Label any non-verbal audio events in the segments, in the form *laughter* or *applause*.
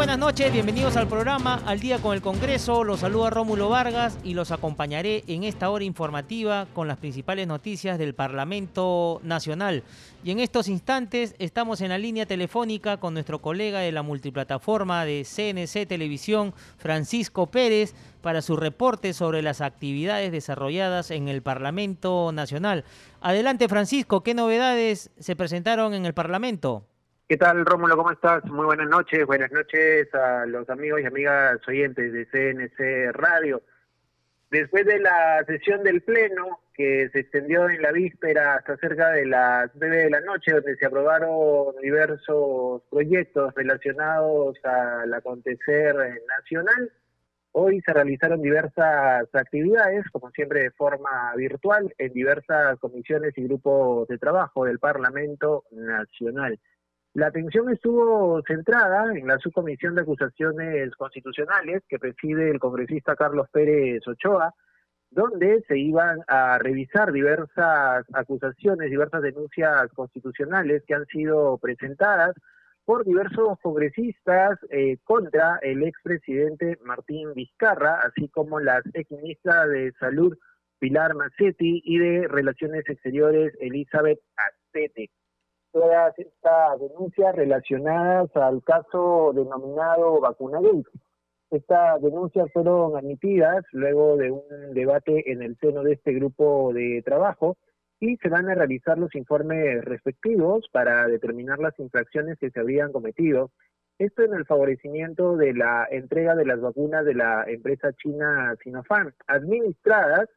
Buenas noches, bienvenidos al programa Al día con el Congreso. Los saluda Rómulo Vargas y los acompañaré en esta hora informativa con las principales noticias del Parlamento Nacional. Y en estos instantes estamos en la línea telefónica con nuestro colega de la multiplataforma de CNC Televisión, Francisco Pérez, para su reporte sobre las actividades desarrolladas en el Parlamento Nacional. Adelante, Francisco, ¿qué novedades se presentaron en el Parlamento? ¿Qué tal, Rómulo? ¿Cómo estás? Muy buenas noches. Buenas noches a los amigos y amigas oyentes de CNC Radio. Después de la sesión del Pleno, que se extendió en la víspera hasta cerca de las 9 de la noche, donde se aprobaron diversos proyectos relacionados al acontecer nacional, hoy se realizaron diversas actividades, como siempre de forma virtual, en diversas comisiones y grupos de trabajo del Parlamento Nacional. La atención estuvo centrada en la subcomisión de acusaciones constitucionales que preside el congresista Carlos Pérez Ochoa, donde se iban a revisar diversas acusaciones, diversas denuncias constitucionales que han sido presentadas por diversos congresistas eh, contra el expresidente Martín Vizcarra, así como las exministras de Salud Pilar Macetti y de Relaciones Exteriores Elizabeth Astete todas estas denuncias relacionadas al caso denominado Vacunagate. Estas denuncias fueron admitidas luego de un debate en el seno de este grupo de trabajo y se van a realizar los informes respectivos para determinar las infracciones que se habrían cometido. Esto en el favorecimiento de la entrega de las vacunas de la empresa china Sinopharm, administradas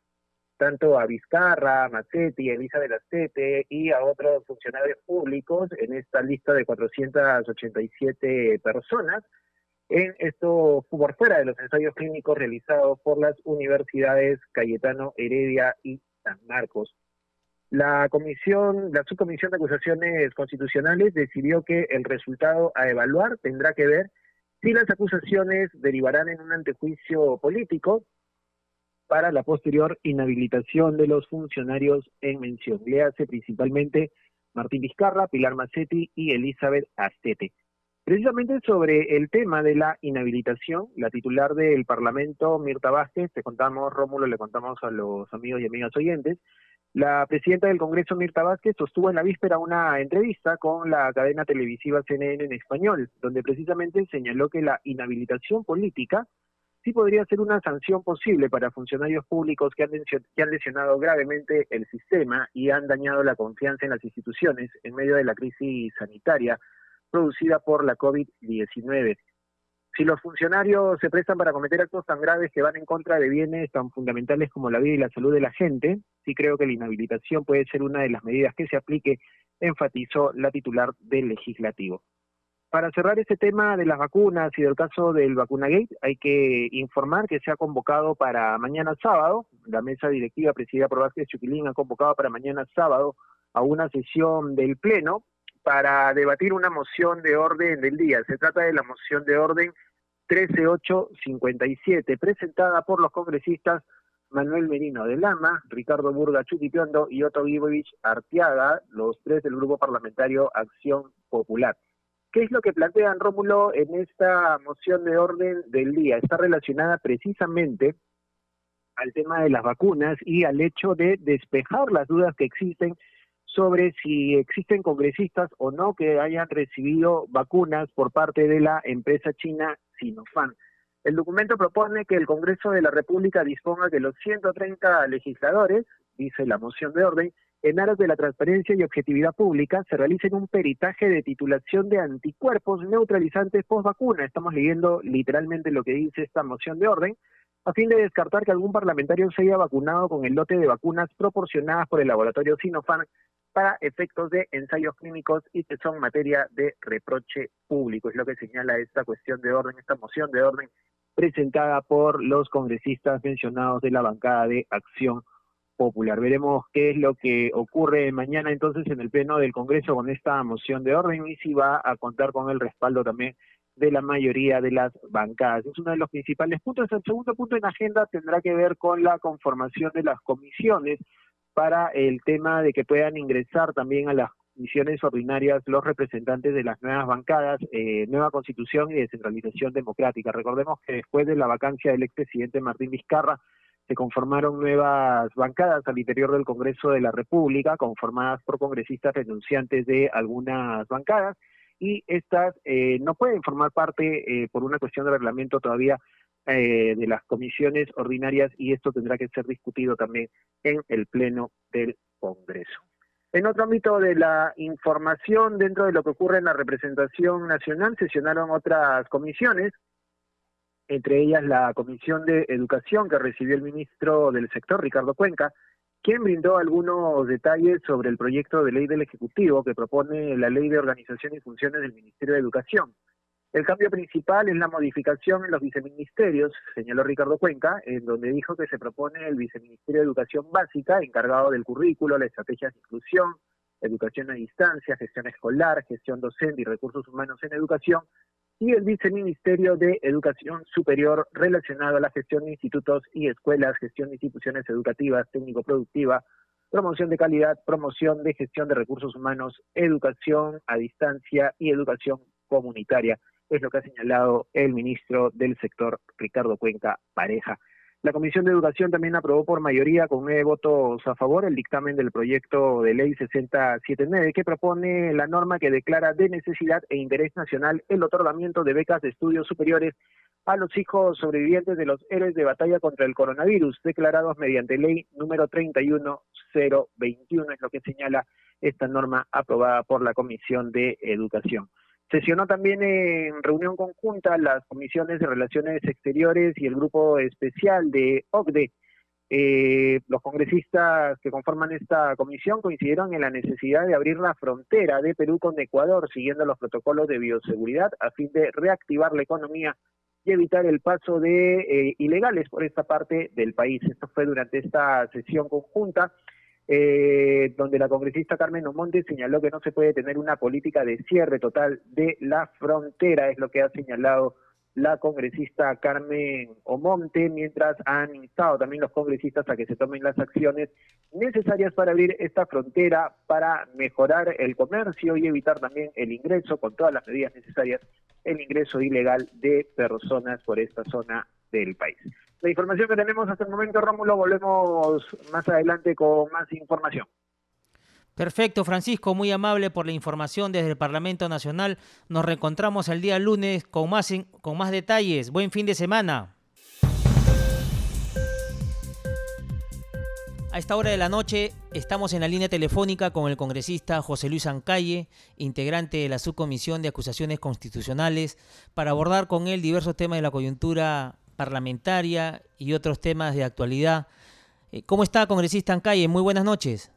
tanto a Vizcarra, a Macetti, a Elisa de la Sete y a otros funcionarios públicos en esta lista de 487 personas. En esto por fuera de los ensayos clínicos realizados por las universidades Cayetano Heredia y San Marcos. La comisión, la subcomisión de acusaciones constitucionales decidió que el resultado a evaluar tendrá que ver si las acusaciones derivarán en un antejuicio político para la posterior inhabilitación de los funcionarios en mención. Le hace principalmente Martín Vizcarra, Pilar Macetti y Elizabeth Astete. Precisamente sobre el tema de la inhabilitación, la titular del Parlamento, Mirta Vázquez, te contamos, Rómulo, le contamos a los amigos y amigas oyentes, la presidenta del Congreso, Mirta Vázquez, sostuvo en la víspera una entrevista con la cadena televisiva CNN en español, donde precisamente señaló que la inhabilitación política sí podría ser una sanción posible para funcionarios públicos que han, lesionado gravemente el sistema y han dañado la confianza en las instituciones en medio de la crisis sanitaria producida por la COVID-19. Si los funcionarios se prestan para cometer actos tan graves que van en contra de bienes tan fundamentales como la vida y la salud de la gente, sí creo que la inhabilitación puede ser una de las medidas que se aplique, enfatizó la titular del legislativo. Para cerrar este tema de las vacunas y del caso del Vacunagate, hay que informar que se ha convocado para mañana sábado, la mesa directiva presidida por Vázquez Chuquilín ha convocado para mañana sábado a una sesión del Pleno para debatir una moción de orden del día. Se trata de la moción de orden 13857, presentada por los congresistas Manuel Merino de Lama, Ricardo Burga Chutipiondo y Otto Gibovich Arteaga, los tres del Grupo Parlamentario Acción Popular. ¿Qué es lo que plantean Rómulo en esta moción de orden del día? Está relacionada precisamente al tema de las vacunas y al hecho de despejar las dudas que existen sobre si existen congresistas o no que hayan recibido vacunas por parte de la empresa china Sinopharm. El documento propone que el Congreso de la República disponga que los 130 legisladores, dice la moción de orden, en aras de la transparencia y objetividad pública, se realicen un peritaje de titulación de anticuerpos neutralizantes post vacuna. Estamos leyendo literalmente lo que dice esta moción de orden, a fin de descartar que algún parlamentario se haya vacunado con el lote de vacunas proporcionadas por el laboratorio Sinopharm para efectos de ensayos clínicos y que son materia de reproche público. Es lo que señala esta cuestión de orden, esta moción de orden presentada por los congresistas mencionados de la bancada de Acción Popular. Veremos qué es lo que ocurre mañana entonces en el Pleno del Congreso con esta moción de orden y si va a contar con el respaldo también de la mayoría de las bancadas. Es uno de los principales puntos. El segundo punto en agenda tendrá que ver con la conformación de las comisiones para el tema de que puedan ingresar también a las comisiones ordinarias los representantes de las nuevas bancadas, eh, nueva constitución y descentralización democrática. Recordemos que después de la vacancia del expresidente Martín Vizcarra, se conformaron nuevas bancadas al interior del Congreso de la República, conformadas por congresistas renunciantes de algunas bancadas, y estas eh, no pueden formar parte, eh, por una cuestión de reglamento todavía, eh, de las comisiones ordinarias, y esto tendrá que ser discutido también en el Pleno del Congreso. En otro ámbito de la información, dentro de lo que ocurre en la representación nacional, sesionaron otras comisiones entre ellas la Comisión de Educación que recibió el ministro del sector, Ricardo Cuenca, quien brindó algunos detalles sobre el proyecto de ley del Ejecutivo que propone la Ley de Organización y Funciones del Ministerio de Educación. El cambio principal es la modificación en los viceministerios, señaló Ricardo Cuenca, en donde dijo que se propone el Viceministerio de Educación Básica, encargado del currículo, la estrategia de inclusión, educación a distancia, gestión escolar, gestión docente y recursos humanos en educación, y el Viceministerio de Educación Superior relacionado a la gestión de institutos y escuelas, gestión de instituciones educativas, técnico-productiva, promoción de calidad, promoción de gestión de recursos humanos, educación a distancia y educación comunitaria. Es lo que ha señalado el ministro del sector, Ricardo Cuenca Pareja. La Comisión de Educación también aprobó por mayoría con nueve votos a favor el dictamen del proyecto de ley 679 que propone la norma que declara de necesidad e interés nacional el otorgamiento de becas de estudios superiores a los hijos sobrevivientes de los héroes de batalla contra el coronavirus, declarados mediante ley número 31021, es lo que señala esta norma aprobada por la Comisión de Educación. Sesionó también en reunión conjunta las comisiones de Relaciones Exteriores y el grupo especial de OCDE. Eh, los congresistas que conforman esta comisión coincidieron en la necesidad de abrir la frontera de Perú con Ecuador siguiendo los protocolos de bioseguridad a fin de reactivar la economía y evitar el paso de eh, ilegales por esta parte del país. Esto fue durante esta sesión conjunta eh, donde la congresista Carmen Omonte señaló que no se puede tener una política de cierre total de la frontera, es lo que ha señalado la congresista Carmen Omonte, mientras han instado también los congresistas a que se tomen las acciones necesarias para abrir esta frontera, para mejorar el comercio y evitar también el ingreso, con todas las medidas necesarias, el ingreso ilegal de personas por esta zona del país la información que tenemos hasta el momento, Rómulo. Volvemos más adelante con más información. Perfecto, Francisco, muy amable por la información desde el Parlamento Nacional. Nos reencontramos el día lunes con más, con más detalles. Buen fin de semana. A esta hora de la noche estamos en la línea telefónica con el congresista José Luis Ancalle, integrante de la Subcomisión de Acusaciones Constitucionales, para abordar con él diversos temas de la coyuntura parlamentaria y otros temas de actualidad. Eh, ¿Cómo está, congresista Ancalle? Muy buenas noches.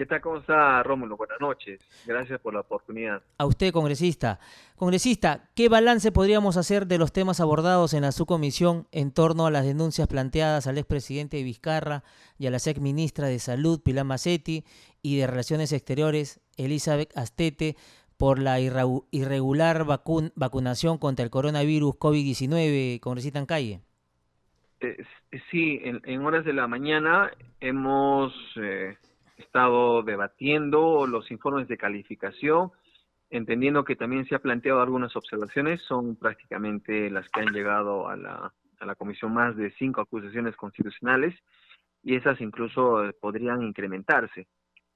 ¿Qué tal? ¿Cómo está, Rómulo? Buenas noches. Gracias por la oportunidad. A usted, congresista. Congresista, ¿qué balance podríamos hacer de los temas abordados en la subcomisión en torno a las denuncias planteadas al expresidente Vizcarra y a la exministra de Salud, Pilar Macetti, y de Relaciones Exteriores, Elizabeth Astete, por la irregular vacunación contra el coronavirus COVID-19, congresista en calle? Sí, en, horas de la mañana hemos eh, estado debatiendo los informes de calificación, entendiendo que también se ha planteado algunas observaciones, son prácticamente las que han llegado a la, a la comisión más de cinco acusaciones constitucionales y esas incluso eh, podrían incrementarse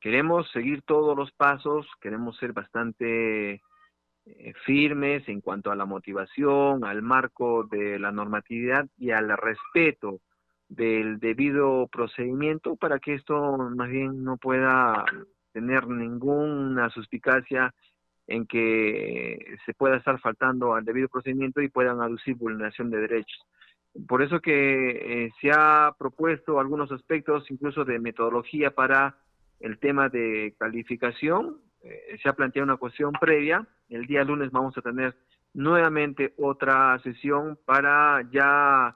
queremos seguir todos los pasos, queremos ser bastante eh, firmes en cuanto a la motivación, al marco de la normatividad y al respeto del debido procedimiento para que esto más bien no pueda tener ninguna suspicacia en que se pueda estar faltando al debido procedimiento y puedan aducir vulneración de derechos. Por eso que eh, se ha propuesto algunos aspectos incluso de metodología para el tema de calificación. Eh, se ha planteado una cuestión previa. El día lunes vamos a tener nuevamente otra sesión para ya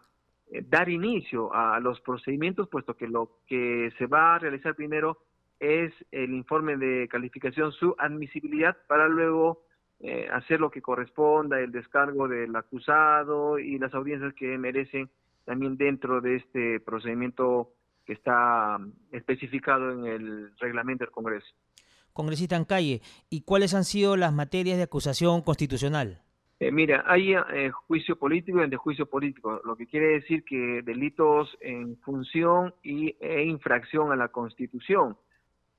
eh, dar inicio a los procedimientos, puesto que lo que se va a realizar primero es el informe de calificación, su admisibilidad, para luego eh, hacer lo que corresponda, el descargo del acusado y las audiencias que merecen también dentro de este procedimiento que está mm, especificado en el reglamento del Congreso. Congresista en calle, ¿y cuáles han sido las materias de acusación constitucional? Eh, mira, hay eh, juicio político y de juicio político, lo que quiere decir que delitos en función y, e infracción a la Constitución.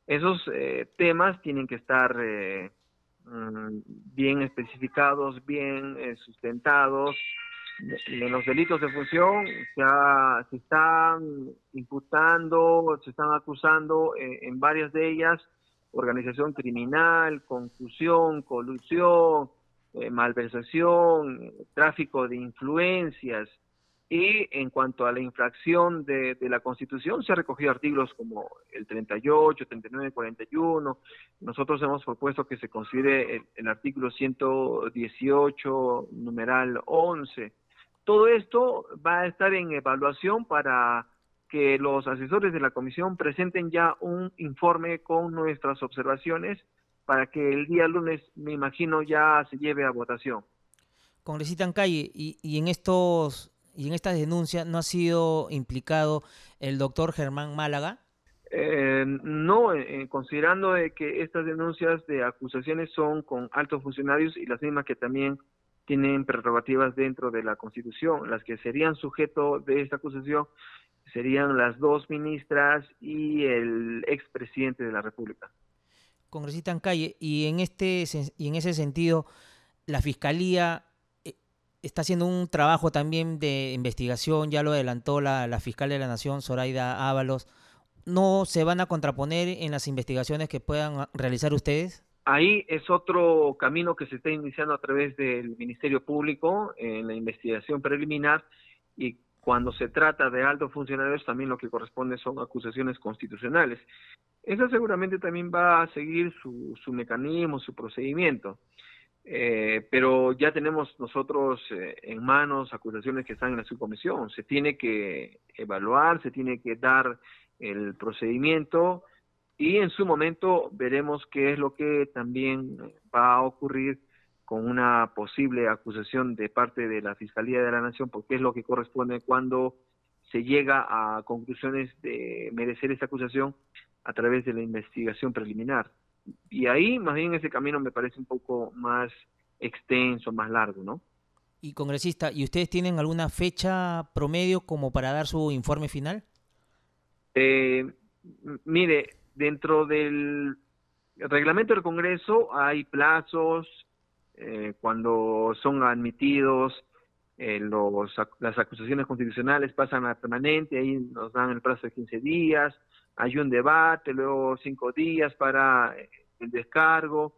Esos eh, temas tienen que estar mm, bien especificados, bien sustentados. En los delitos de función ya se están imputando, se están acusando en varias de ellas organización criminal, confusión, colusión, eh, malversación, tráfico de influencias. Y en cuanto a la infracción de, la Constitución, se ha recogido artículos como el 38, 39, 41. Nosotros hemos propuesto que se considere el, el artículo 118, numeral 11. Todo esto va a estar en evaluación para que los asesores de la comisión presenten ya un informe con nuestras observaciones para que el día lunes, me imagino, ya se lleve a votación. Congresista en calle, y, y en estos y en estas denuncias no ha sido implicado el doctor Germán Málaga. Eh, no, eh, considerando de que estas denuncias de acusaciones son con altos funcionarios y las mismas que también tienen prerrogativas dentro de la Constitución, las que serían sujeto de esta acusación serían las dos ministras y el expresidente de la República. Congresista en calle, y en, este, y en ese sentido, la Fiscalía eh, está haciendo un trabajo también de investigación, ya lo adelantó la, la fiscal de la Nación, Zoraida Ábalos. ¿No se van a contraponer en las investigaciones que puedan realizar ustedes? Ahí es otro camino que se está iniciando a través del Ministerio Público en la investigación preliminar y cuando se trata de altos funcionarios, también lo que corresponde son acusaciones constitucionales. Esa seguramente también va a seguir su, mecanismo, su procedimiento. Eh, pero ya tenemos nosotros eh, en manos acusaciones que están en la subcomisión. Se tiene que evaluar, se tiene que dar el procedimiento y en su momento veremos qué es lo que también va a ocurrir con una posible acusación de parte de la Fiscalía de la Nación, porque es lo que corresponde cuando se llega a conclusiones de merecer esa acusación a través de la investigación preliminar. Y ahí, más bien, ese camino me parece un poco más extenso, más largo, ¿no? Y congresista, ¿y ustedes tienen alguna fecha promedio como para dar su informe final? Eh, mire, dentro del reglamento del Congreso hay plazos, eh, cuando son admitidos eh, los, las acusaciones constitucionales pasan a permanente, ahí nos dan el plazo de 15 días, hay un debate, luego cinco días para eh, el descargo,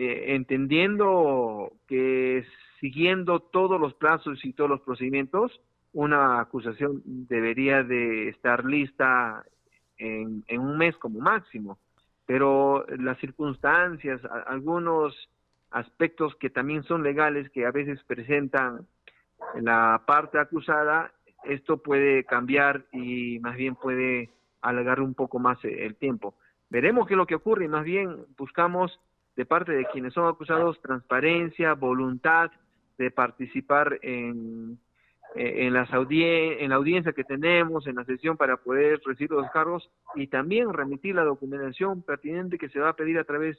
entendiendo que siguiendo todos los plazos y todos los procedimientos, una acusación debería de estar lista en, en un mes como máximo, pero las circunstancias, algunos aspectos que también son legales que a veces presentan la parte acusada, esto puede cambiar y más bien puede alargar un poco más el tiempo. Veremos qué es lo que ocurre y más bien buscamos de parte de quienes son acusados transparencia, voluntad de participar en, en, las en la audiencia que tenemos, en la sesión para poder recibir los cargos y también remitir la documentación pertinente que se va a pedir a través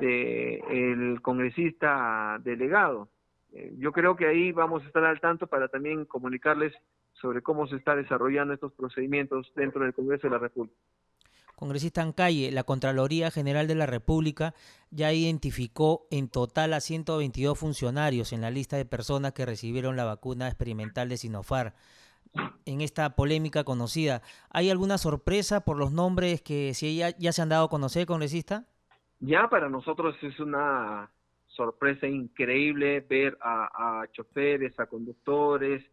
del el congresista delegado. Eh, yo creo que ahí vamos a estar al tanto para también comunicarles sobre cómo se está desarrollando estos procedimientos dentro del Congreso de la República. Congresista en calle, la Contraloría General de la República ya identificó en total a 122 funcionarios en la lista de personas que recibieron la vacuna experimental de Sinofar. En esta polémica conocida, ¿hay alguna sorpresa por los nombres que si ya, ya se han dado a conocer, congresista? ya para nosotros es una sorpresa increíble ver a, choferes, a conductores,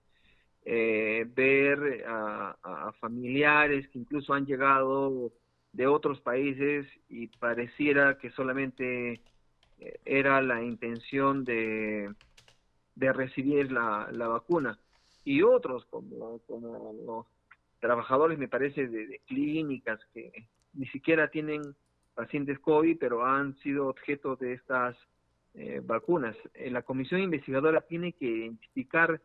eh, ver a, familiares que incluso han llegado de otros países y pareciera que solamente eh, era la intención de, de recibir la, la vacuna. Y otros, como, como los trabajadores, me parece, de, clínicas que ni siquiera tienen pacientes COVID, pero han sido objeto de estas eh, vacunas. Eh, la comisión investigadora tiene que identificar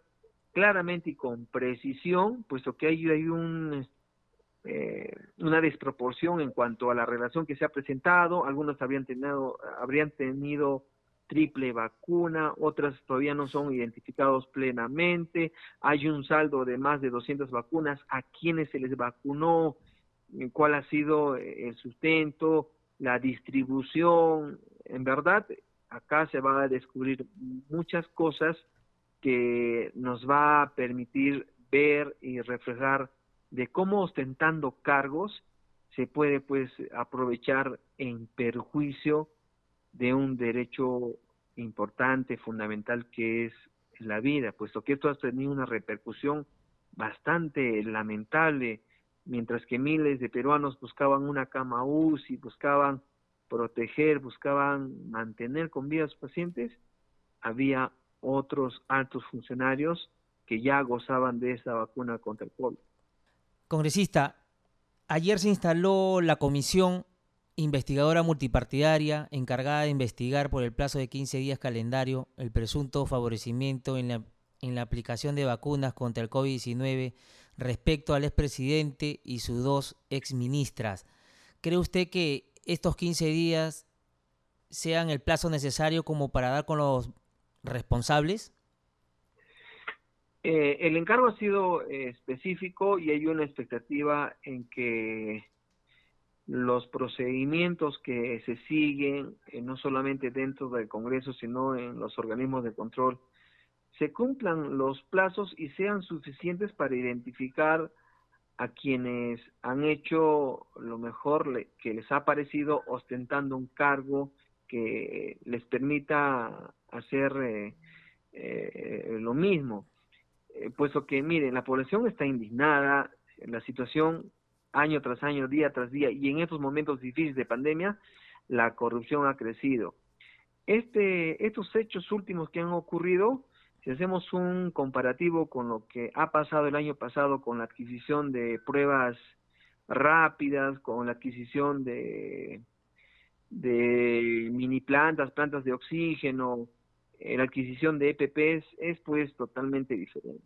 claramente y con precisión, puesto que hay, hay un, eh, una desproporción en cuanto a la relación que se ha presentado. Algunos habrían tenido, habrían tenido triple vacuna, otras todavía no son identificados plenamente. Hay un saldo de más de 200 vacunas. ¿A quienes se les vacunó? ¿Cuál ha sido el sustento? La distribución. En verdad, acá se va a descubrir muchas cosas que nos va a permitir ver y reflejar de cómo ostentando cargos se puede pues aprovechar en perjuicio de un derecho importante, fundamental que es la vida, puesto que esto ha tenido una repercusión bastante lamentable, mientras que miles de peruanos buscaban una cama UCI, buscaban proteger, buscaban mantener con vida a sus pacientes, había otros altos funcionarios que ya gozaban de esa vacuna contra el COVID. Congresista, ayer se instaló la comisión investigadora multipartidaria encargada de investigar por el plazo de 15 días calendario el presunto favorecimiento en la, aplicación de vacunas contra el COVID-19 respecto al expresidente y sus dos exministras. ¿Cree usted que estos 15 días sean el plazo necesario como para dar con los responsables? Eh, el encargo ha sido eh, específico y hay una expectativa en que los procedimientos que se siguen, eh, no solamente dentro del Congreso, sino en los organismos de control, se cumplan los plazos y sean suficientes para identificar a quienes han hecho lo mejor que les ha parecido ostentando un cargo que les permita hacer eh, eh, lo mismo. Eh, puesto que, miren, la población está indignada, la situación año tras año, día tras día, y en estos momentos difíciles de pandemia, la corrupción ha crecido. Este, estos hechos últimos que han ocurrido si hacemos un comparativo con lo que ha pasado el año pasado con la adquisición de pruebas rápidas, con la adquisición de, de mini plantas, plantas de oxígeno, la adquisición de EPPs, es pues totalmente diferente.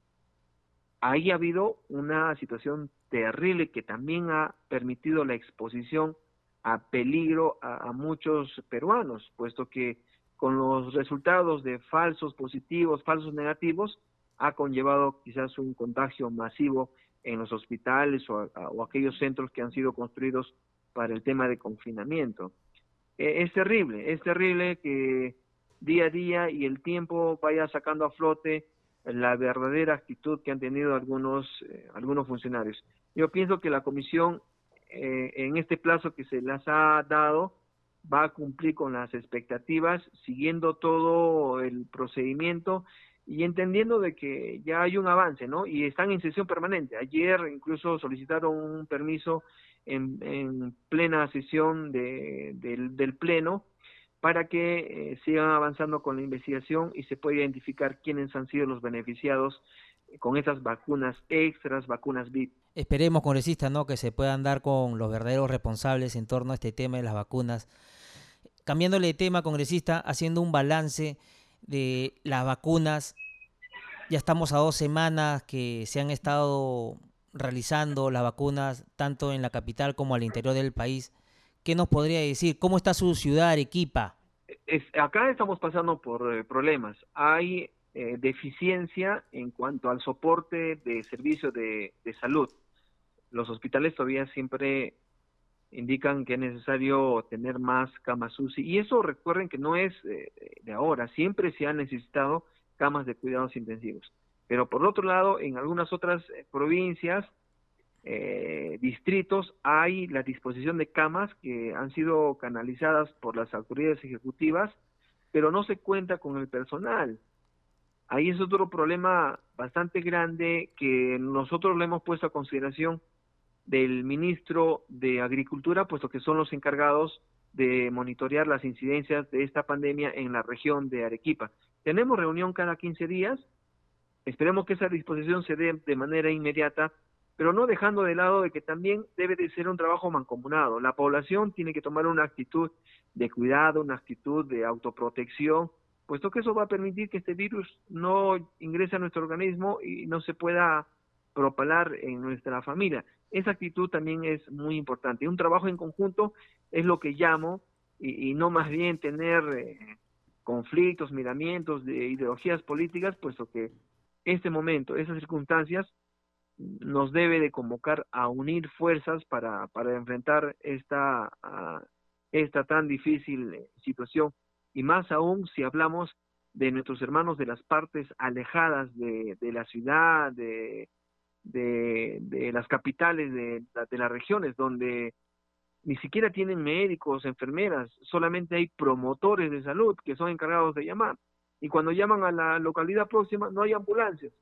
Ahí ha habido una situación terrible que también ha permitido la exposición a peligro a muchos peruanos, puesto que con los resultados de falsos positivos, falsos negativos, ha conllevado quizás un contagio masivo en los hospitales o, aquellos centros que han sido construidos para el tema de confinamiento. E, es terrible, es terrible que día a día y el tiempo vaya sacando a flote la verdadera actitud que han tenido algunos, eh, algunos funcionarios. Yo pienso que la comisión, eh, en este plazo que se les ha dado, va a cumplir con las expectativas, siguiendo todo el procedimiento y entendiendo de que ya hay un avance, ¿no? Y están en sesión permanente. Ayer incluso solicitaron un permiso en, en plena sesión de, del, Pleno para que eh, sigan avanzando con la investigación y se pueda identificar quiénes han sido los beneficiados con esas vacunas extras, vacunas VIP. Esperemos, congresista, ¿no? que se puedan dar con los verdaderos responsables en torno a este tema de las vacunas Cambiándole de tema, congresista, haciendo un balance de las vacunas. Ya estamos a dos semanas que se han estado realizando las vacunas tanto en la capital como al interior del país. ¿Qué nos podría decir? ¿Cómo está su ciudad, Arequipa? Acá estamos pasando por eh, problemas. Hay eh, deficiencia en cuanto al soporte de servicios de, de salud. Los hospitales todavía siempre indican que es necesario tener más camas UCI. Y eso recuerden que no es eh, de ahora, siempre se han necesitado camas de cuidados intensivos. Pero por otro lado, en algunas otras eh, provincias, eh, distritos, hay la disposición de camas que han sido canalizadas por las autoridades ejecutivas, pero no se cuenta con el personal. Ahí es otro problema bastante grande que nosotros le hemos puesto a consideración del ministro de Agricultura, puesto que son los encargados de monitorear las incidencias de esta pandemia en la región de Arequipa. Tenemos reunión cada 15 días, esperemos que esa disposición se dé de manera inmediata, pero no dejando de lado de que también debe de ser un trabajo mancomunado. La población tiene que tomar una actitud de cuidado, una actitud de autoprotección, puesto que eso va a permitir que este virus no ingrese a nuestro organismo y no se pueda propalar en nuestra familia. Esa actitud también es muy importante. Un trabajo en conjunto es lo que llamo, y, no más bien tener eh, conflictos, miramientos de ideologías políticas, puesto que este momento, esas circunstancias, nos debe de convocar a unir fuerzas para, para enfrentar esta, esta tan difícil eh, situación. Y más aún si hablamos de nuestros hermanos de las partes alejadas de, de la ciudad, de, de, de las capitales de, de las regiones, donde ni siquiera tienen médicos, enfermeras, solamente hay promotores de salud que son encargados de llamar. Y cuando llaman a la localidad próxima no hay ambulancias.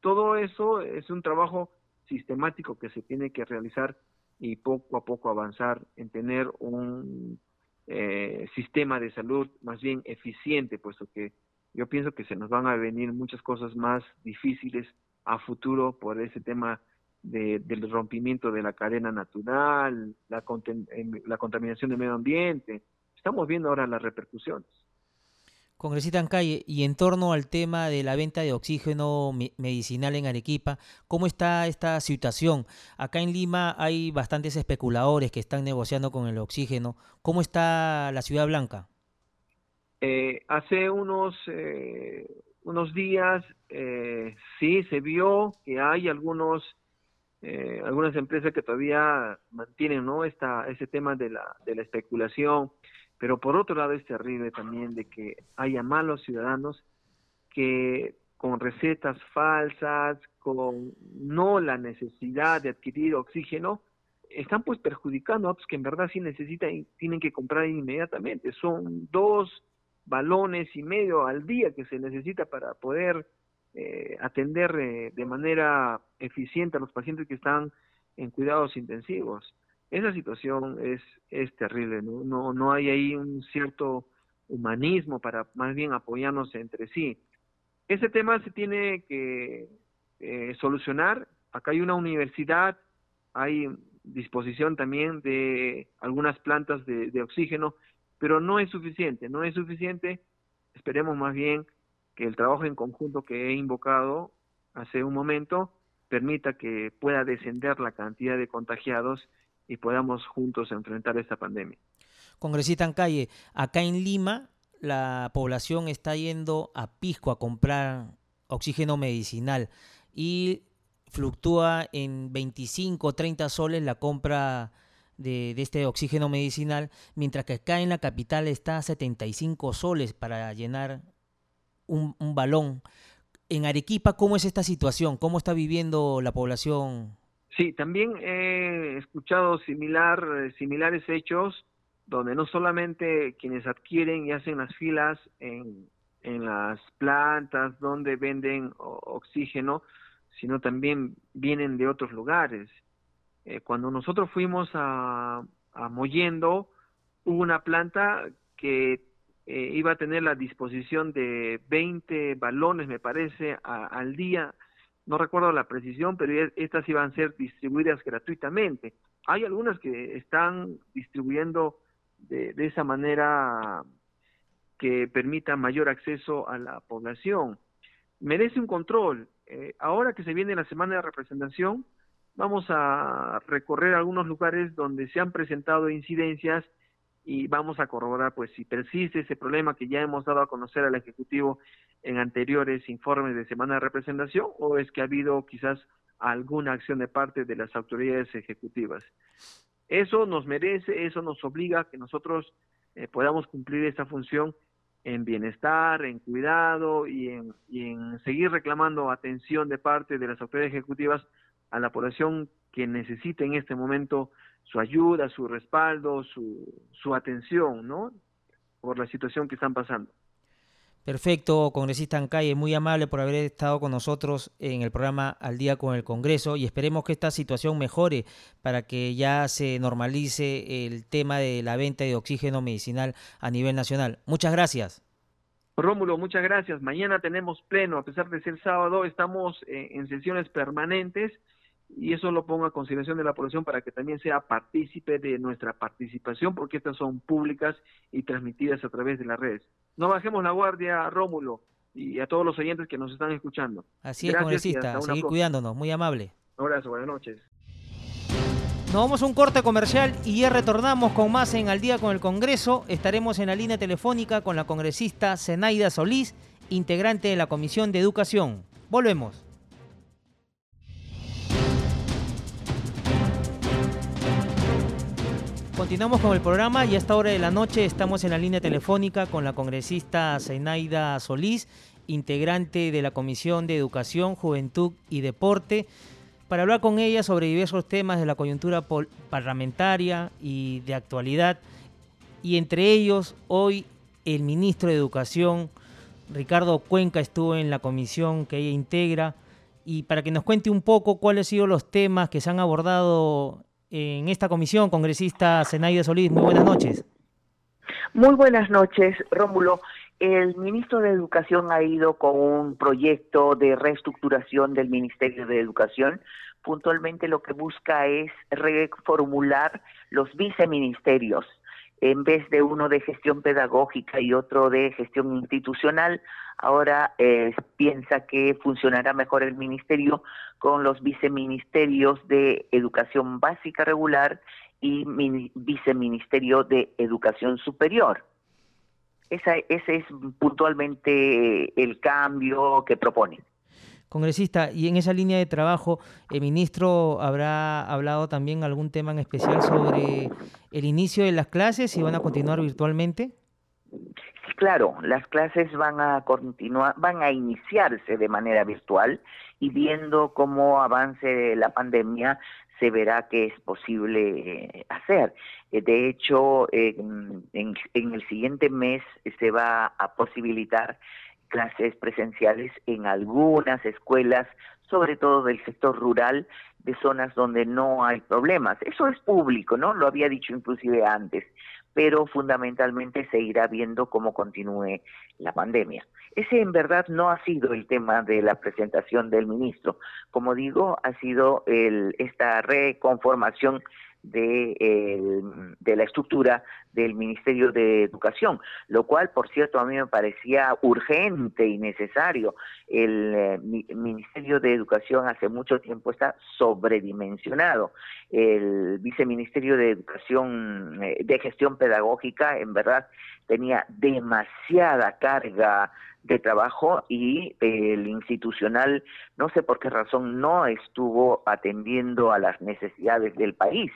Todo eso es un trabajo sistemático que se tiene que realizar y poco a poco avanzar en tener un eh, sistema de salud más bien eficiente, puesto que yo pienso que se nos van a venir muchas cosas más difíciles a futuro por ese tema del rompimiento de la cadena natural, la, la contaminación del medio ambiente. Estamos viendo ahora las repercusiones. Congresista Calle, y en torno al tema de la venta de oxígeno medicinal en Arequipa, ¿cómo está esta situación? Acá en Lima hay bastantes especuladores que están negociando con el oxígeno. ¿Cómo está la Ciudad Blanca? Eh, hace unos, eh, unos días eh, sí se vio que hay algunos eh, algunas empresas que todavía mantienen no esta ese tema de la de la especulación pero por otro lado es terrible también de que haya malos ciudadanos que con recetas falsas con no la necesidad de adquirir oxígeno están pues perjudicando a otros que en verdad sí necesitan y tienen que comprar inmediatamente son dos balones y medio al día que se necesita para poder eh, atender eh, de manera eficiente a los pacientes que están en cuidados intensivos. Esa situación es, es terrible, ¿no? ¿no? No hay ahí un cierto humanismo para más bien apoyarnos entre sí. Ese tema se tiene que eh, solucionar. Acá hay una universidad, hay disposición también de algunas plantas de, de oxígeno pero no es suficiente, no es suficiente. Esperemos más bien que el trabajo en conjunto que he invocado hace un momento permita que pueda descender la cantidad de contagiados y podamos juntos enfrentar esta pandemia. Congresista Calle, acá en Lima la población está yendo a Pisco a comprar oxígeno medicinal y fluctúa en 25 o 30 soles la compra de, este oxígeno medicinal, mientras que acá en la capital está a 75 soles para llenar un, balón. En Arequipa, ¿cómo es esta situación? ¿Cómo está viviendo la población? Sí, también he escuchado similar, similares hechos donde no solamente quienes adquieren y hacen las filas en, las plantas donde venden oxígeno, sino también vienen de otros lugares. Eh, cuando nosotros fuimos a, a hubo una planta que eh, iba a tener la disposición de 20 balones, me parece, al día. No recuerdo la precisión, pero estas iban a ser distribuidas gratuitamente. Hay algunas que están distribuyendo de, de esa manera que permita mayor acceso a la población. Merece un control. Eh, ahora que se viene la semana de representación, vamos a recorrer algunos lugares donde se han presentado incidencias y vamos a corroborar pues si persiste ese problema que ya hemos dado a conocer al Ejecutivo en anteriores informes de semana de representación o es que ha habido quizás alguna acción de parte de las autoridades ejecutivas. Eso nos merece, eso nos obliga a que nosotros eh, podamos cumplir esta función en bienestar, en cuidado y en, y en seguir reclamando atención de parte de las autoridades ejecutivas a la población que necesita en este momento su ayuda, su respaldo, su, su atención, ¿no? Por la situación que están pasando. Perfecto, congresista Ancalle, muy amable por haber estado con nosotros en el programa Al día con el Congreso y esperemos que esta situación mejore para que ya se normalice el tema de la venta de oxígeno medicinal a nivel nacional. Muchas gracias. Rómulo, muchas gracias. Mañana tenemos pleno, a pesar de ser sábado, estamos eh, en sesiones permanentes y eso lo pongo a consideración de la población para que también sea partícipe de nuestra participación, porque estas son públicas y transmitidas a través de las redes. No bajemos la guardia, Rómulo, y a todos los oyentes que nos están escuchando. Así es, congresista, seguir cuidándonos, muy amable. Un abrazo, buenas noches. Nos vamos a un corte comercial y ya retornamos con más en Al día con el Congreso. Estaremos en la línea telefónica con la congresista Zenaida Solís, integrante de la Comisión de Educación. Volvemos. Continuamos con el programa y a esta hora de la noche estamos en la línea telefónica con la congresista Zenaida Solís, integrante de la Comisión de Educación, Juventud y Deporte, para hablar con ella sobre diversos temas de la coyuntura parlamentaria y de actualidad. Y entre ellos, hoy el ministro de Educación, Ricardo Cuenca, estuvo en la comisión que ella integra y para que nos cuente un poco cuáles han sido los temas que se han abordado en esta comisión, congresista Zenaida Solís. Muy buenas noches. Muy buenas noches, Rómulo. El ministro de Educación ha ido con un proyecto de reestructuración del Ministerio de Educación. Puntualmente lo que busca es reformular los viceministerios. En vez de uno de gestión pedagógica y otro de gestión institucional, ahora eh, piensa que funcionará mejor el ministerio con los viceministerios de Educación Básica Regular y viceministerio de Educación Superior. ese es puntualmente el cambio que propone. Congresista, y en esa línea de trabajo, ¿el ministro habrá hablado también algún tema en especial sobre el inicio de las clases y van a continuar virtualmente? Claro, las clases van a continuar, van a iniciarse de manera virtual y viendo cómo avance la pandemia se verá que es posible eh, hacer. Eh, de hecho, en, en, el siguiente mes se va a posibilitar clases presenciales en algunas escuelas, sobre todo del sector rural, de zonas donde no hay problemas. Eso es público, ¿no? Lo había dicho inclusive antes pero fundamentalmente se irá viendo cómo continúe la pandemia. Ese en verdad no ha sido el tema de la presentación del ministro. Como digo, ha sido el, esta reconformación de, de la estructura del Ministerio de Educación, lo cual, por cierto, a mí me parecía urgente y necesario. El eh, Ministerio de Educación hace mucho tiempo está sobredimensionado. El Viceministerio de Educación, eh, de Gestión Pedagógica, en verdad, tenía demasiada carga de trabajo y el institucional, no sé por qué razón, no estuvo atendiendo a las necesidades del país.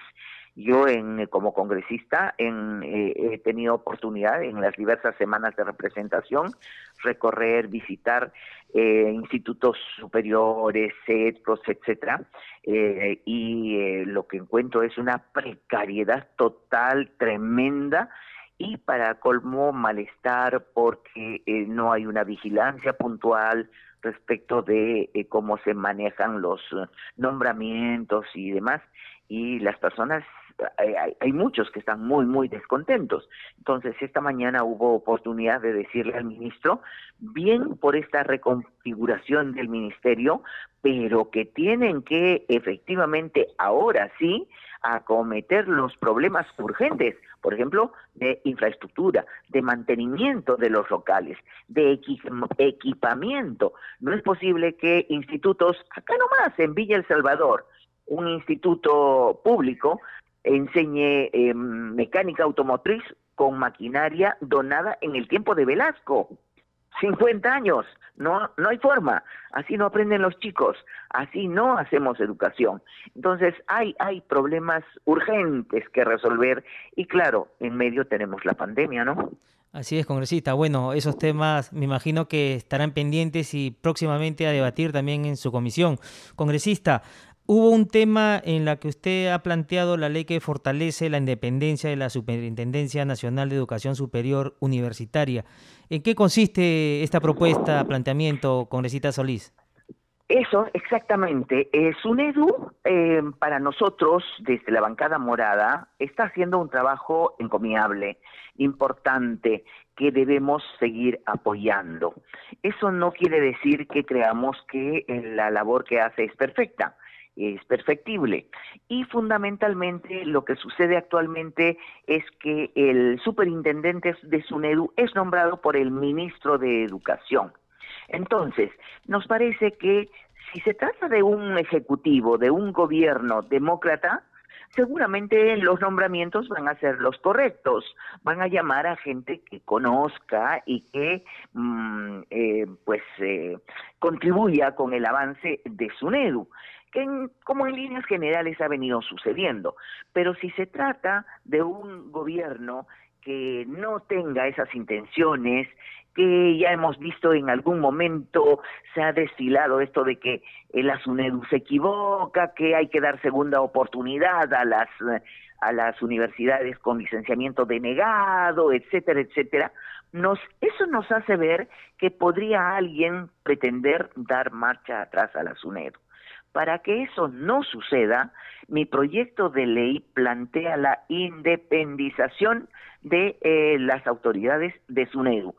Yo, en, como congresista, en, eh, he tenido oportunidad en las diversas semanas de representación recorrer, visitar eh, institutos superiores, centros, etcétera, eh, y lo que encuentro es una precariedad total, tremenda, y para colmo malestar porque eh, no hay una vigilancia puntual respecto de eh, cómo se manejan los eh, nombramientos y demás. Y las personas hay, hay, muchos que están muy muy descontentos. Entonces esta mañana hubo oportunidad de decirle al ministro bien por esta reconfiguración del ministerio pero que tienen que efectivamente ahora sí acometer los problemas urgentes, por ejemplo, de infraestructura, de mantenimiento de los locales, de equipamiento. No es posible que institutos, acá nomás, en Villa El Salvador, un instituto público, enseñe eh, mecánica automotriz con maquinaria donada en el tiempo de Velasco. 50 años, no, no hay forma, así no aprenden los chicos, así no hacemos educación. Entonces hay, hay problemas urgentes que resolver y claro, en medio tenemos la pandemia, ¿no? Así es, congresista. Bueno, esos temas me imagino que estarán pendientes y próximamente a debatir también en su comisión. Congresista, hubo un tema en la que usted ha planteado la ley que fortalece la independencia de la Superintendencia Nacional de Educación Superior Universitaria. ¿En qué consiste esta propuesta, planteamiento, congresista Solís? Eso, exactamente. SUNEDU, eh, para nosotros, desde la bancada morada, está haciendo un trabajo encomiable, importante, que debemos seguir apoyando. Eso no quiere decir que creamos que eh, la labor que hace es perfecta es perfectible. Y fundamentalmente lo que sucede actualmente es que el superintendente de SUNEDU es nombrado por el ministro de Educación. Entonces, nos parece que si se trata de un ejecutivo, de un gobierno demócrata, seguramente los nombramientos van a ser los correctos, van a llamar a gente que conozca y que mm, eh, pues eh, contribuya con el avance de SUNEDU que como en líneas generales ha venido sucediendo. Pero si se trata de un gobierno que no tenga esas intenciones, que ya hemos visto en algún momento se ha destilado esto de que el ASUNEDU se equivoca, que hay que dar segunda oportunidad a las a las universidades con licenciamiento denegado, etcétera, etcétera. Nos, eso nos hace ver que podría alguien pretender dar marcha atrás a la SUNEDU. Para que eso no suceda, mi proyecto de ley plantea la independización de eh, las autoridades de SUNEDU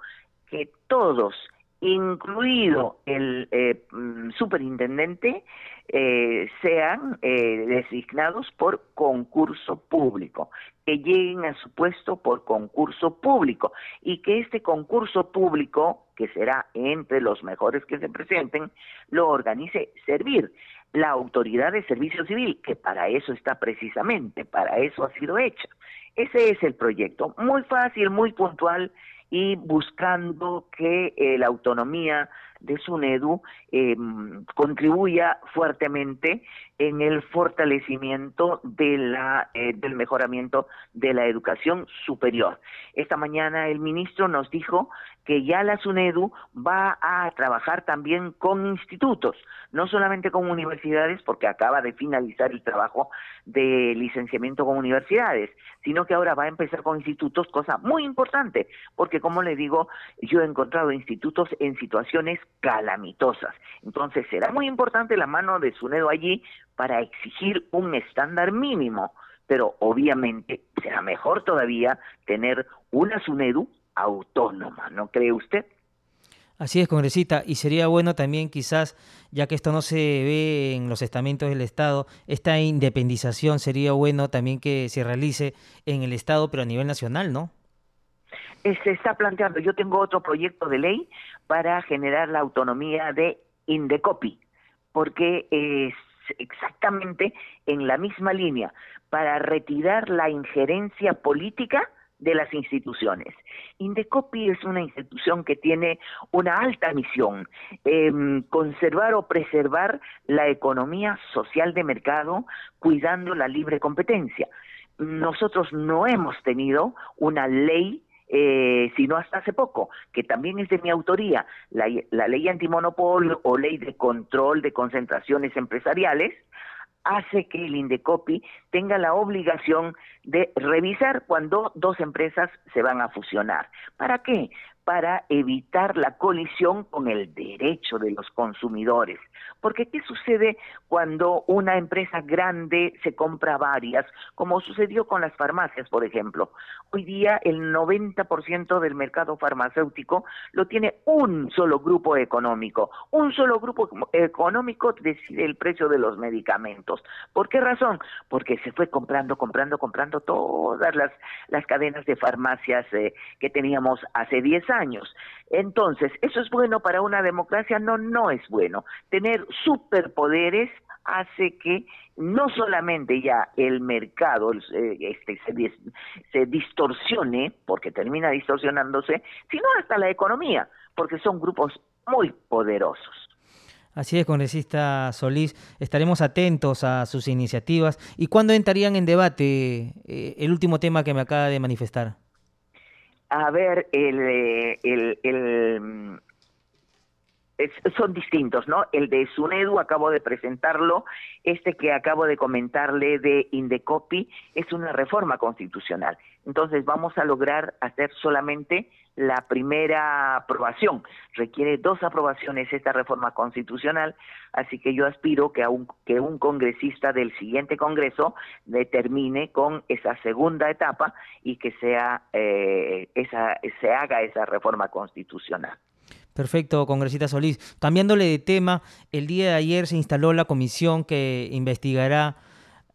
que todos, incluido el eh, mm, superintendente, eh, sean eh, designados por concurso público, que lleguen a su puesto por concurso público y que este concurso público, que será entre los mejores que se presenten, lo organice Servir, la Autoridad de Servicio Civil, que para eso está precisamente, para eso ha sido hecha. Ese es el proyecto, muy fácil, muy puntual y buscando que eh, la autonomía de SUNEDU eh, contribuya fuertemente en el fortalecimiento de la, eh, del mejoramiento de la educación superior. Esta mañana el ministro nos dijo que ya la SUNEDU va a trabajar también con institutos, no solamente con universidades, porque acaba de finalizar el trabajo de licenciamiento con universidades, sino que ahora va a empezar con institutos, cosa muy importante, porque como le digo, yo he encontrado institutos en situaciones calamitosas. Entonces será muy importante la mano de SUNEDU allí para exigir un estándar mínimo, pero obviamente será mejor todavía tener una SUNEDU autónoma, ¿no cree usted? Así es, congresista, y sería bueno también quizás, ya que esto no se ve en los estamentos del Estado, esta independización sería bueno también que se realice en el Estado, pero a nivel nacional, ¿no? Se está planteando, yo tengo otro proyecto de ley para generar la autonomía de Indecopi, porque es exactamente en la misma línea, para retirar la injerencia política de las instituciones. Indecopi es una institución que tiene una alta misión, em, conservar o preservar la economía social de mercado, cuidando la libre competencia. Nosotros no hemos tenido una ley eh, sino hasta hace poco, que también es de mi autoría, la, la ley antimonopolio o ley de control de concentraciones empresariales, hace que el Indecopi tenga la obligación de revisar cuando dos empresas se van a fusionar. ¿Para qué? Para evitar la colisión con el derecho de los consumidores. Porque ¿qué sucede cuando una empresa grande se compra varias? Como sucedió con las farmacias, por ejemplo. Hoy día el 90% del mercado farmacéutico lo tiene un solo grupo económico. Un solo grupo económico decide el precio de los medicamentos. ¿Por qué razón? Porque se fue comprando, comprando, comprando todas las, las cadenas de farmacias eh, que teníamos hace 10 años. Entonces, ¿eso es bueno para una democracia? No, no es bueno. Tener superpoderes hace que no solamente ya el mercado eh, este, se, se distorsione, porque termina distorsionándose, sino hasta la economía, porque son grupos muy poderosos. Así es, congresista Solís. Estaremos atentos a sus iniciativas. ¿Y cuándo entrarían en debate eh, el último tema que me acaba de manifestar? A ver, el, eh, el, son distintos, ¿no? El de Sunedu, acabo de presentarlo, este que acabo de comentarle de Indecopi, es una reforma constitucional. Entonces vamos a lograr hacer solamente la primera aprobación. Requiere dos aprobaciones esta reforma constitucional, así que yo aspiro que, un, que un congresista del siguiente Congreso determine con esa segunda etapa y que sea eh, esa, se haga esa reforma constitucional. Perfecto, congresista Solís. Cambiándole de tema, el día de ayer se instaló la comisión que investigará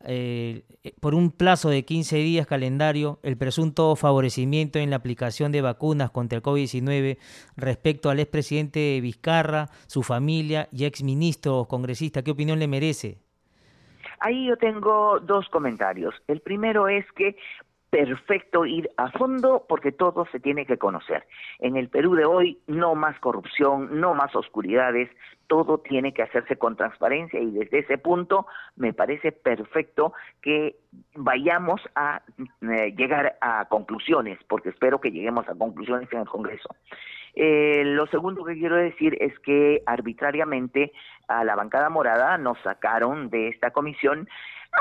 eh, por un plazo de 15 días calendario el presunto favorecimiento en la aplicación de vacunas contra el COVID-19 respecto al expresidente Vizcarra, su familia y exministro congresista. ¿Qué opinión le merece? Ahí yo tengo dos comentarios. El primero es que perfecto ir a fondo porque todo se tiene que conocer. En el Perú de hoy no más corrupción, no más oscuridades, todo tiene que hacerse con transparencia y desde ese punto me parece perfecto que vayamos a eh, llegar a conclusiones, porque espero que lleguemos a conclusiones en el Congreso. Eh, lo segundo que quiero decir es que arbitrariamente a la bancada morada nos sacaron de esta comisión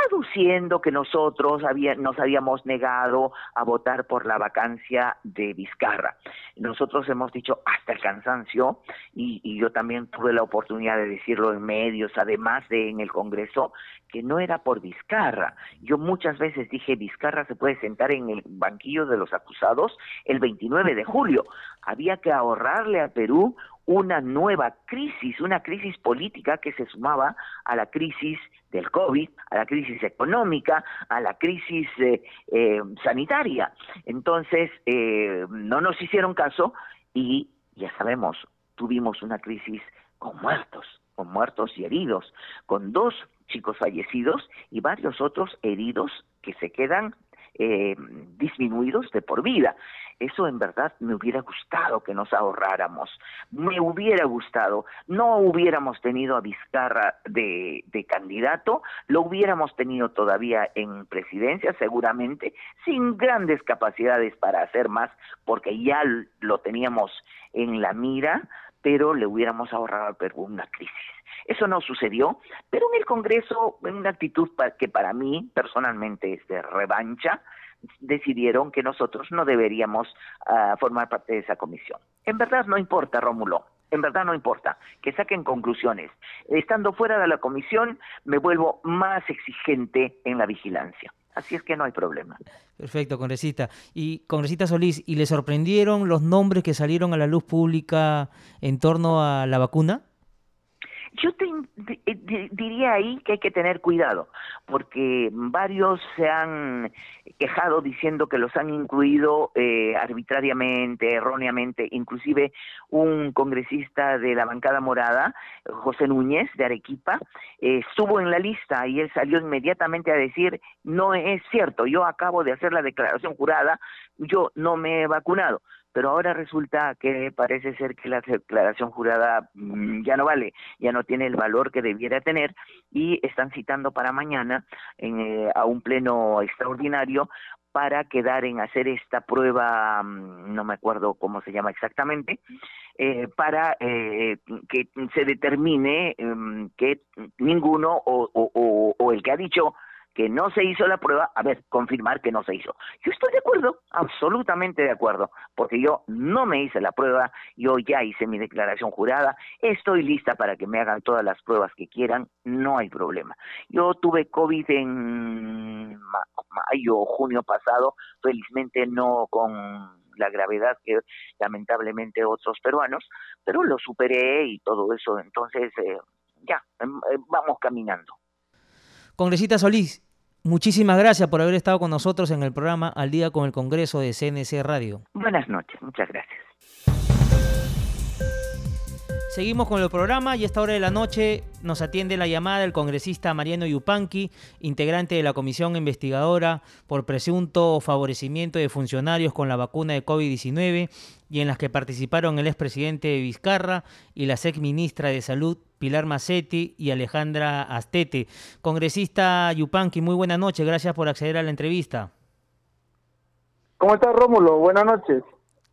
aduciendo que nosotros nos habíamos negado a votar por la vacancia de Vizcarra. Nosotros hemos dicho hasta el cansancio, y, y yo también tuve la oportunidad de decirlo en medios, además de en el Congreso, que no era por Vizcarra. Yo muchas veces dije, Vizcarra se puede sentar en el banquillo de los acusados el 29 de julio. Había que ahorrarle a Perú una nueva crisis, una crisis política que se sumaba a la crisis del COVID, a la crisis económica, a la crisis eh, eh, sanitaria. Entonces, eh, no nos hicieron caso y ya sabemos, tuvimos una crisis con muertos, con muertos y heridos, con dos chicos fallecidos y varios otros heridos que se quedan eh, disminuidos de por vida. Eso en verdad me hubiera gustado que nos ahorráramos, me hubiera gustado, no hubiéramos tenido a Vizcarra de, de candidato, lo hubiéramos tenido todavía en presidencia seguramente, sin grandes capacidades para hacer más, porque ya lo teníamos en la mira, pero le hubiéramos ahorrado al Perú una crisis. Eso no sucedió, pero en el Congreso, en una actitud que para mí personalmente es de revancha, decidieron que nosotros no deberíamos ah, formar parte de esa comisión. En verdad no importa, Rómulo. En verdad no importa, que saquen conclusiones. Estando fuera de la comisión, me vuelvo más exigente en la vigilancia. Así es que no hay problema. Perfecto, congresista. Y congresista Solís, ¿y le sorprendieron los nombres que salieron a la luz pública en torno a la vacuna? Yo te, diría ahí que hay que tener cuidado, porque varios se han quejado diciendo que los han incluido eh, arbitrariamente, erróneamente, inclusive un congresista de la bancada morada, José Núñez, de Arequipa, eh, estuvo en la lista y él salió inmediatamente a decir, no es cierto, yo acabo de hacer la declaración jurada, yo no me he vacunado pero ahora resulta que parece ser que la declaración jurada mm, ya no vale, ya no tiene el valor que debiera tener y están citando para mañana eh, a un pleno extraordinario para quedar en hacer esta prueba, mm, no me acuerdo cómo se llama exactamente, eh, para eh, que se determine em, que ninguno o el que ha dicho que no se hizo la prueba, a ver, confirmar que no se hizo. Yo estoy de acuerdo, absolutamente de acuerdo, porque yo no me hice la prueba, yo ya hice mi declaración jurada, estoy lista para que me hagan todas las pruebas que quieran, no hay problema. Yo tuve COVID en mayo o junio pasado, felizmente no con la gravedad que lamentablemente otros peruanos, pero lo superé y todo eso, entonces eh, ya, em, eh, vamos caminando. Congresista Solís, Muchísimas gracias por haber estado con nosotros en el programa Al Día con el Congreso de CNC Radio. Buenas noches, muchas gracias. Seguimos con el programa y a esta hora de la noche nos atiende la llamada del congresista Mariano Yupanqui, integrante de la comisión investigadora por presunto favorecimiento de funcionarios con la vacuna de COVID-19 y en las que participaron el expresidente Vizcarra y la exministra de Salud Pilar Macetti y Alejandra Astete. Congresista Yupanqui, muy buena noche, gracias por acceder a la entrevista. ¿Cómo está Rómulo? Buenas noches.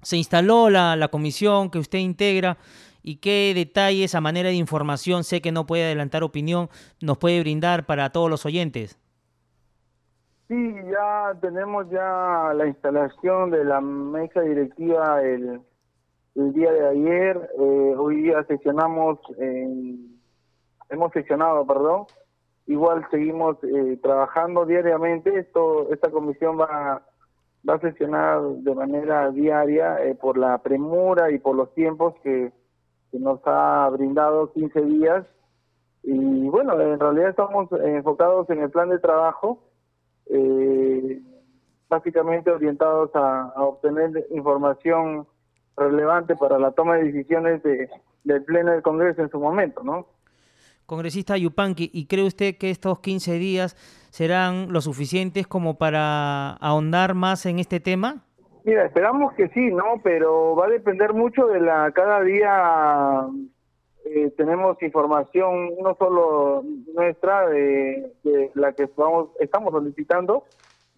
Se instaló la, la comisión que usted integra y qué detalles a manera de información, sé que no puede adelantar opinión, nos puede brindar para todos los oyentes. Sí, ya tenemos ya la instalación de la mesa directiva el, día de ayer. Eh, hoy día sesionamos, hemos sesionado, perdón. Igual seguimos eh, trabajando diariamente. Esto, esta comisión va, va a sesionar de manera diaria eh, por la premura y por los tiempos que, nos ha brindado 15 días. Y bueno, en realidad estamos enfocados en el plan de trabajo eh, básicamente orientados a, obtener información relevante para la toma de decisiones de, del Pleno del Congreso en su momento, ¿no? Congresista Yupanqui, ¿y cree usted que estos 15 días serán lo suficientes como para ahondar más en este tema? Mira, esperamos que sí, ¿no? Pero va a depender mucho de la cada día eh, tenemos información no solo nuestra de, la que vamos, estamos solicitando,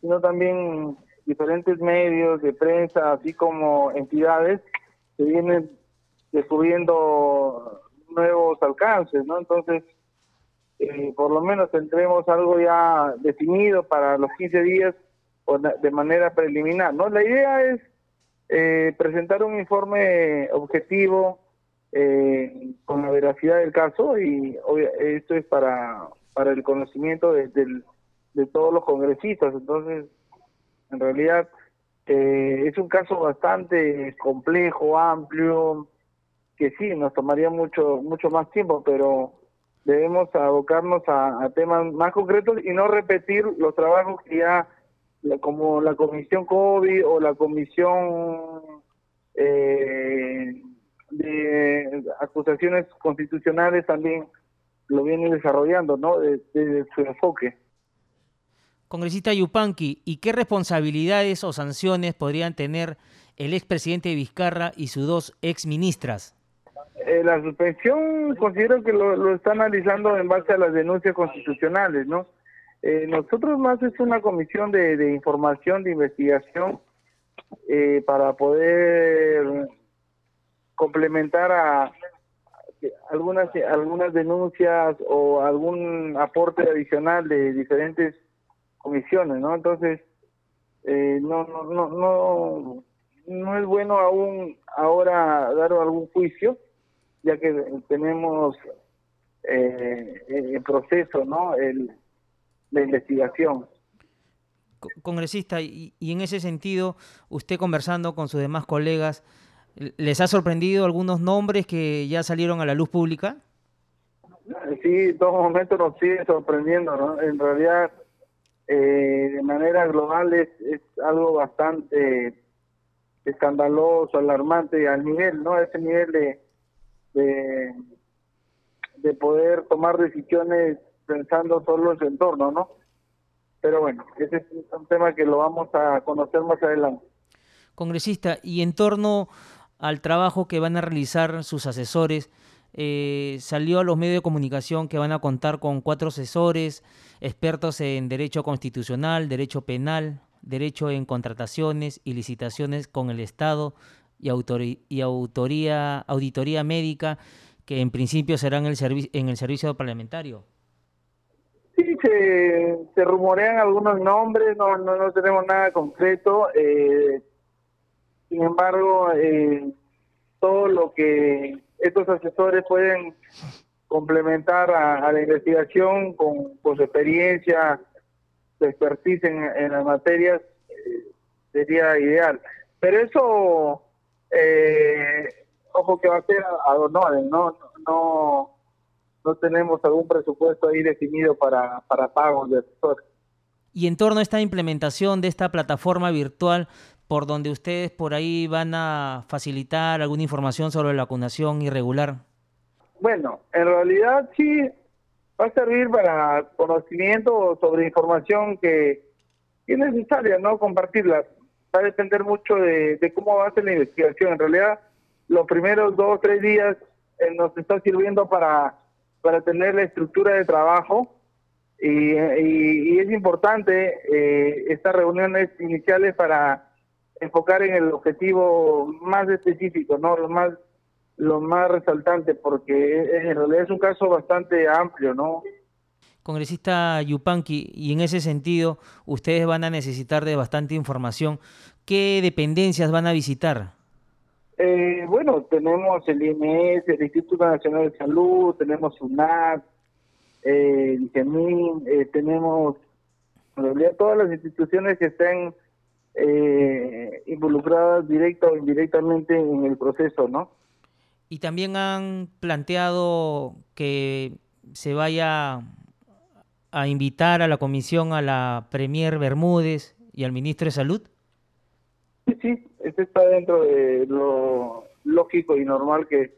sino también diferentes medios de prensa, así como entidades que vienen descubriendo nuevos alcances, ¿no? Entonces, eh, por lo menos tendremos algo ya definido para los 15 días de manera preliminar, ¿no? La idea es eh, presentar un informe objetivo, eh, con la veracidad del caso y esto es para, para el conocimiento de, de, todos los congresistas. Entonces, en realidad eh, es un caso bastante complejo, amplio, que sí, nos tomaría mucho, mucho más tiempo, pero debemos abocarnos a, temas más concretos y no repetir los trabajos que ya, como la comisión COVID o la comisión... Eh, de acusaciones constitucionales también lo viene desarrollando, ¿no? Desde su enfoque. Congresista Yupanqui, ¿y qué responsabilidades o sanciones podrían tener el expresidente Vizcarra y sus dos exministras? Eh, la suspensión considero que lo, está analizando en base a las denuncias constitucionales, ¿no? Eh, nosotros más es una comisión de, de información, de investigación, eh, para poder complementar a algunas algunas denuncias o algún aporte adicional de diferentes comisiones, ¿no? Entonces eh, no, no no no no es bueno aún ahora dar algún juicio ya que tenemos eh, el proceso, ¿no? El, la investigación. Congresista, y, y en ese sentido, usted conversando con sus demás colegas, ¿Les ha sorprendido algunos nombres que ya salieron a la luz pública? Sí, en todo momento nos sigue sorprendiendo, ¿no? En realidad, eh, de manera global es, algo bastante escandaloso, alarmante al nivel, ¿no? Ese nivel de, de, de poder tomar decisiones pensando solo en su entorno, ¿no? Pero bueno, ese es un tema que lo vamos a conocer más adelante. Congresista, y en torno al trabajo que van a realizar sus asesores. Eh, salió a los medios de comunicación que van a contar con cuatro asesores, expertos en derecho constitucional, derecho penal, derecho en contrataciones y licitaciones con el Estado y, y autoría, auditoría médica, que en principio serán el en el servicio parlamentario. Sí, se, rumorean algunos nombres, no, no, no tenemos nada concreto. Eh, sin embargo, eh, todo lo que estos asesores pueden complementar a, la investigación con, su experiencia, su expertise en, las materias, eh, sería ideal. Pero eso, eh, ojo que va a ser a, honores, ¿no? No, no tenemos algún presupuesto ahí definido para, para pagos de asesores. Y en torno a esta implementación de esta plataforma virtual, por donde ustedes por ahí van a facilitar alguna información sobre la vacunación irregular? Bueno, en realidad sí va a servir para conocimiento sobre información que es necesaria, ¿no? Compartirla. Va a depender mucho de, cómo va a ser la investigación. En realidad, los primeros dos o tres días eh, nos está sirviendo para, para tener la estructura de trabajo y, es importante eh, estas reuniones iniciales para enfocar en el objetivo más específico, ¿no? Lo más lo más resaltante porque en realidad es un caso bastante amplio, ¿no? Congresista Yupanqui, y en ese sentido ustedes van a necesitar de bastante información. ¿Qué dependencias van a visitar? Eh, bueno, tenemos el INS, el Instituto Nacional de Salud, tenemos UNAC, eh, el eh, tenemos todas las instituciones que estén eh, involucradas directa o indirectamente en el proceso, ¿no? Y también han planteado que se vaya a invitar a la comisión a la Premier Bermúdez y al ministro de Salud. Sí, sí, este está dentro de lo lógico y normal que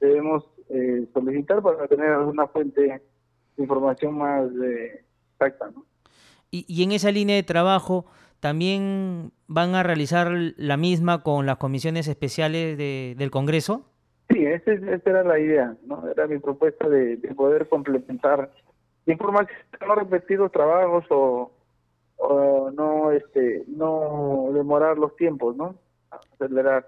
debemos eh, solicitar para tener alguna fuente de información más eh, exacta. ¿no? Y, y en esa línea de trabajo, ¿también van a realizar la misma con las comisiones especiales de, del Congreso? Sí, esa, era la idea, ¿no? Era mi propuesta de, poder complementar información, no repetir los trabajos o, o no, este, no demorar los tiempos, ¿no? Acelerar.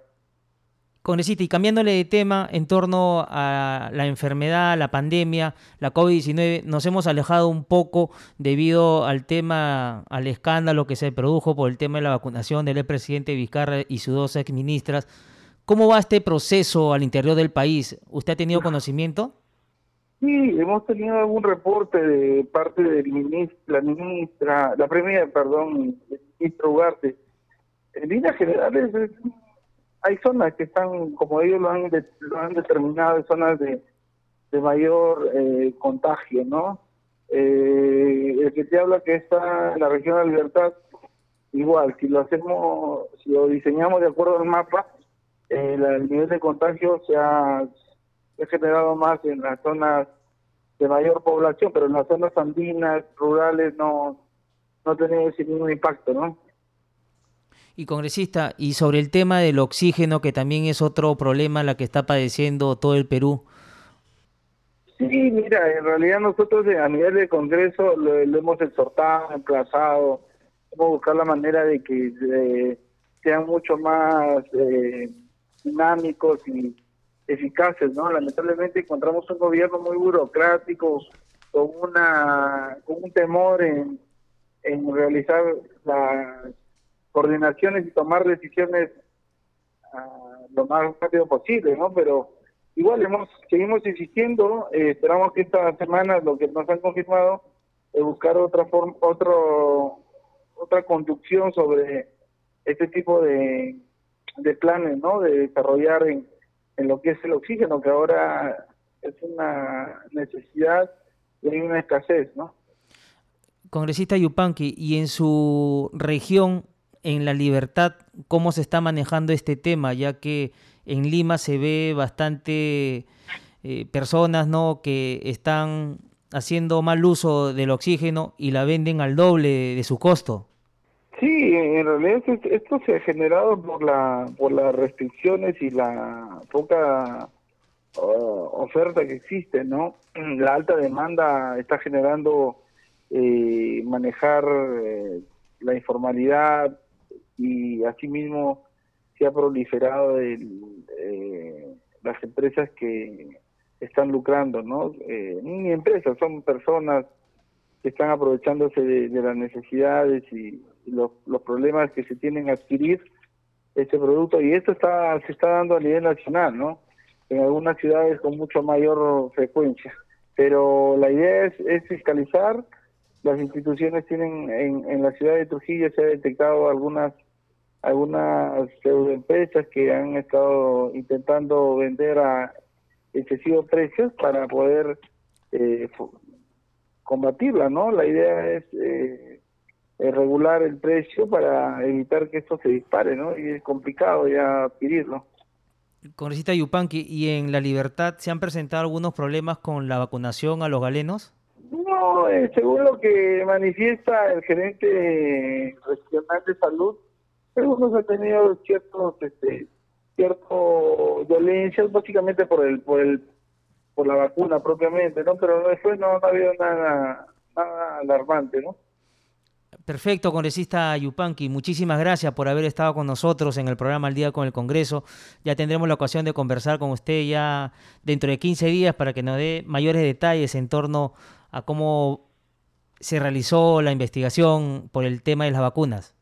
Congresista, y cambiándole de tema en torno a la enfermedad, la pandemia, la COVID-19, nos hemos alejado un poco debido al tema, al escándalo que se produjo por el tema de la vacunación del presidente Vizcarra y sus dos exministras. ¿Cómo va este proceso al interior del país? ¿Usted ha tenido conocimiento? Sí, hemos tenido algún reporte de parte de la ministra, la primera, perdón, el ministro Ugarte. En líneas generales, hay zonas que están, como ellos lo han, lo han determinado, zonas de, de mayor eh, contagio, ¿no? Eh, el que te habla que está en la región de la libertad, igual, si lo hacemos, si lo diseñamos de acuerdo al mapa, eh, el nivel de contagio se ha, generado más en las zonas de mayor población, pero en las zonas andinas, rurales, no, no ha tenido ese ningún impacto, ¿no? Y congresista, y sobre el tema del oxígeno, que también es otro problema la que está padeciendo todo el Perú. Sí, mira, en realidad nosotros a nivel de Congreso lo, hemos exhortado, emplazado, hemos buscado la manera de que eh, sean mucho más eh, dinámicos y eficaces, ¿no? Lamentablemente encontramos un gobierno muy burocrático, con una con un temor en, en realizar las coordinaciones y tomar decisiones ah, lo más rápido posible, ¿no? Pero igual hemos seguimos insistiendo, eh, esperamos que esta semana lo que nos han confirmado es buscar otra forma, otro otra conducción sobre este tipo de de planes, ¿no? De desarrollar en, en lo que es el oxígeno, que ahora es una necesidad y hay una escasez, ¿no? Congresista Yupanqui, y en su región, en La Libertad, ¿cómo se está manejando este tema? Ya que en Lima se ve bastante eh, personas ¿no? que están haciendo mal uso del oxígeno y la venden al doble de su costo. Sí, en realidad esto se ha generado por la por las restricciones y la poca uh, oferta que existe, ¿no? *clears throat* La alta demanda está generando eh, manejar eh, la informalidad y asimismo se ha proliferado el, eh, las empresas que están lucrando, ¿no? ni empresas, son personas que están aprovechándose de las necesidades y los, problemas que se tienen a adquirir este producto y esto está se está dando a nivel nacional, ¿no? En algunas ciudades con mucho mayor frecuencia. Pero la idea es, es fiscalizar. Las instituciones tienen en, en la ciudad de Trujillo se ha detectado algunas algunas pseudoempresas que han estado intentando vender a excesivos precios para poder eh, combatirla, ¿no? La idea es eh, regular el precio para evitar que esto se dispare, ¿no? Y es complicado ya adquirirlo. Congresista Yupanqui, ¿y en La Libertad se han presentado algunos problemas con la vacunación a los galenos? No, eh, según lo que manifiesta el gerente regional de salud, algunos han tenido ciertos, este, cierto dolencias, básicamente por el, por el, por la vacuna propiamente, ¿no? Pero después no, no ha habido nada, nada alarmante, ¿no? Perfecto, congresista Yupanqui. Muchísimas gracias por haber estado con nosotros en el programa Al Día con el Congreso. Ya tendremos la ocasión de conversar con usted ya dentro de 15 días para que nos dé mayores detalles en torno a cómo se realizó la investigación por el tema de las vacunas.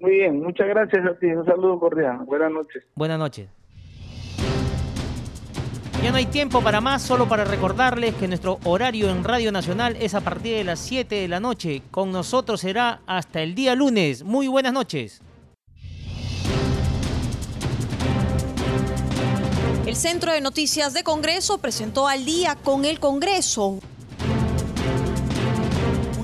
Muy bien, muchas gracias a ti. Un saludo cordial. Buenas noches. Buenas noches. Ya no hay tiempo para más, solo para recordarles que nuestro horario en Radio Nacional es a partir de las 7 de la noche. Con nosotros será hasta el día lunes. Muy buenas noches. El Centro de Noticias de Congreso presentó al día con el Congreso